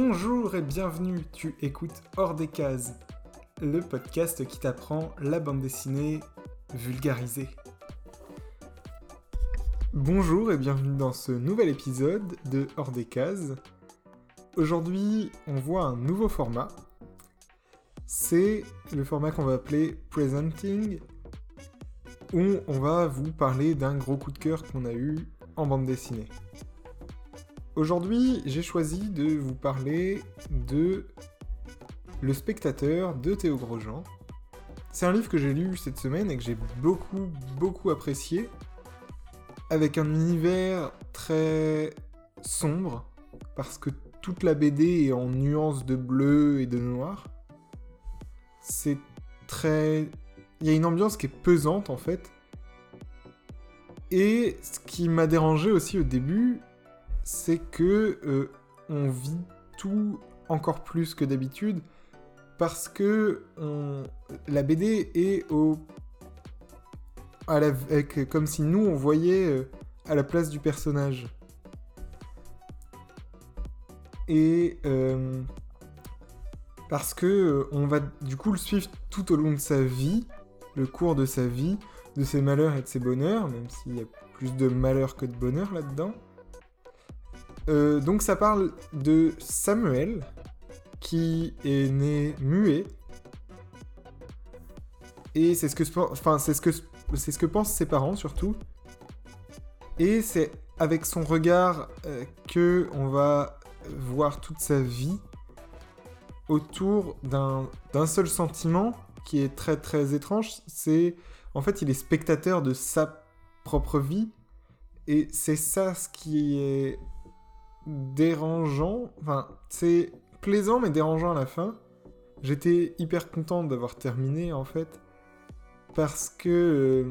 Bonjour et bienvenue, tu écoutes Hors des cases, le podcast qui t'apprend la bande dessinée vulgarisée. Bonjour et bienvenue dans ce nouvel épisode de Hors des cases. Aujourd'hui, on voit un nouveau format. C'est le format qu'on va appeler Presenting, où on va vous parler d'un gros coup de cœur qu'on a eu en bande dessinée. Aujourd'hui, j'ai choisi de vous parler de Le spectateur de Théo Grosjean. C'est un livre que j'ai lu cette semaine et que j'ai beaucoup, beaucoup apprécié, avec un univers très sombre, parce que toute la BD est en nuances de bleu et de noir. C'est très... Il y a une ambiance qui est pesante en fait. Et ce qui m'a dérangé aussi au début, c'est que euh, on vit tout encore plus que d'habitude parce que la BD est au comme si nous on voyait euh, à la place du personnage. Et euh, parce que on va du coup le suivre tout au long de sa vie le cours de sa vie de ses malheurs et de ses bonheurs même s'il y a plus de malheurs que de bonheur là-dedans euh, donc ça parle de Samuel, qui est né muet. Et c'est ce que, enfin, c'est ce que, c'est ce que pensent ses parents surtout. Et c'est avec son regard euh, que on va voir toute sa vie autour d'un seul sentiment qui est très très étrange. C'est en fait il est spectateur de sa propre vie et c'est ça ce qui est dérangeant. Enfin, c'est plaisant mais dérangeant à la fin. J'étais hyper content d'avoir terminé en fait. Parce que. Euh,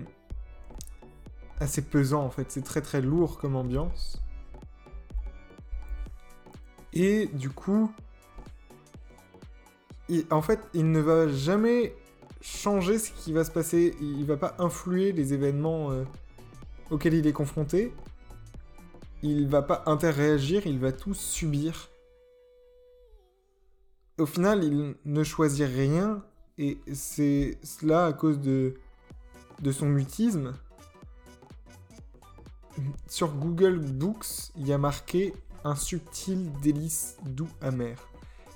assez pesant en fait. C'est très très lourd comme ambiance. Et du coup. en fait, il ne va jamais changer ce qui va se passer. Il va pas influer les événements euh, auxquels il est confronté il va pas interréagir, il va tout subir. Au final, il ne choisit rien, et c'est cela à cause de, son mutisme. Sur Google Books, il y a marqué un subtil délice doux amer.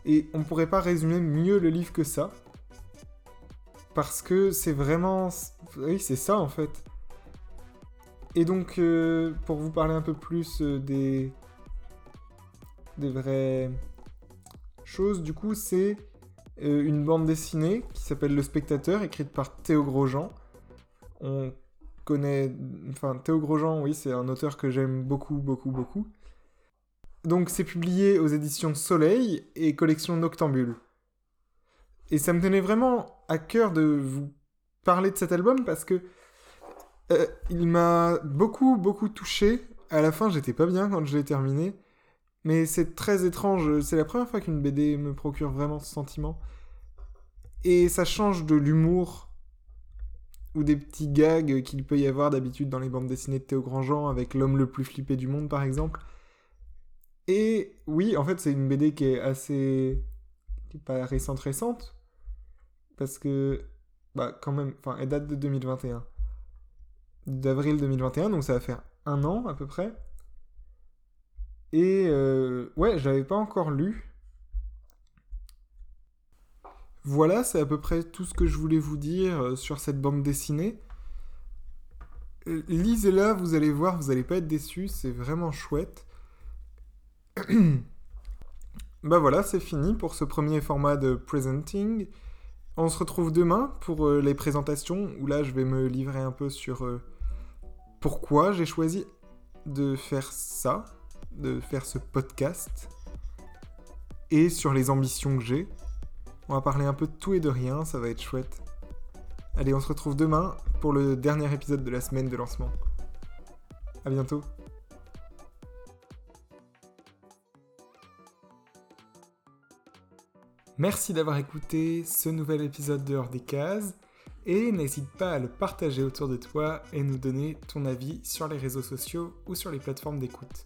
Et on pourrait pas résumer mieux le livre que ça. Parce que c'est vraiment... Oui, c'est ça en fait. Et donc, euh, pour vous parler un peu plus euh, des, des vraies choses, du coup, c'est euh, une bande dessinée qui s'appelle Le Spectateur, écrite par Théo Grosjean. On connaît... Enfin, Théo Grosjean, oui, c'est un auteur que j'aime beaucoup, beaucoup, beaucoup. Donc, c'est publié aux éditions Soleil et collection Noctambule. Et ça me tenait vraiment à cœur de vous parler de cet album parce que euh, il m'a beaucoup, beaucoup touché. À la fin, j'étais pas bien quand je l'ai terminé. Mais c'est très étrange. C'est la première fois qu'une BD me procure vraiment ce sentiment. Et ça change de l'humour ou des petits gags qu'il peut y avoir d'habitude dans les bandes dessinées de Théo Grandjean avec l'homme le plus flippé du monde par exemple. Et oui, en fait, c'est une BD qui est assez qui est pas récente récente parce que bah quand même enfin elle date de 2021 d'avril 2021, donc ça va faire un an à peu près. Et euh, ouais, je l'avais pas encore lu. Voilà, c'est à peu près tout ce que je voulais vous dire euh, sur cette bande dessinée. Euh, lisez-la, vous allez voir, vous allez pas être déçus, c'est vraiment chouette. bah voilà, c'est fini pour ce premier format de presenting. On se retrouve demain pour les présentations où là je vais me livrer un peu sur pourquoi j'ai choisi de faire ça, de faire ce podcast, et sur les ambitions que j'ai. On va parler un peu de tout et de rien, ça va être chouette. Allez, on se retrouve demain pour le dernier épisode de la semaine de lancement. A bientôt. Merci d'avoir écouté ce nouvel épisode de Hors des Cases et n'hésite pas à le partager autour de toi et nous donner ton avis sur les réseaux sociaux ou sur les plateformes d'écoute.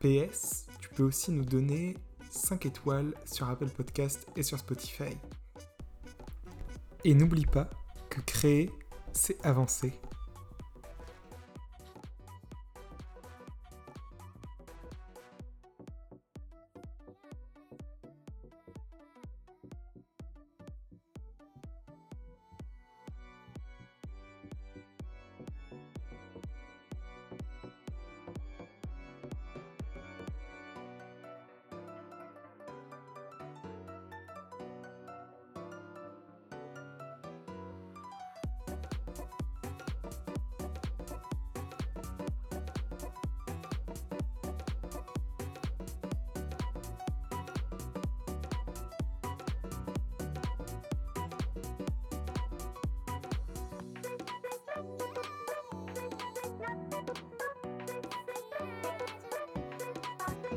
PS, tu peux aussi nous donner 5 étoiles sur Apple Podcast et sur Spotify. Et n'oublie pas que créer, c'est avancer.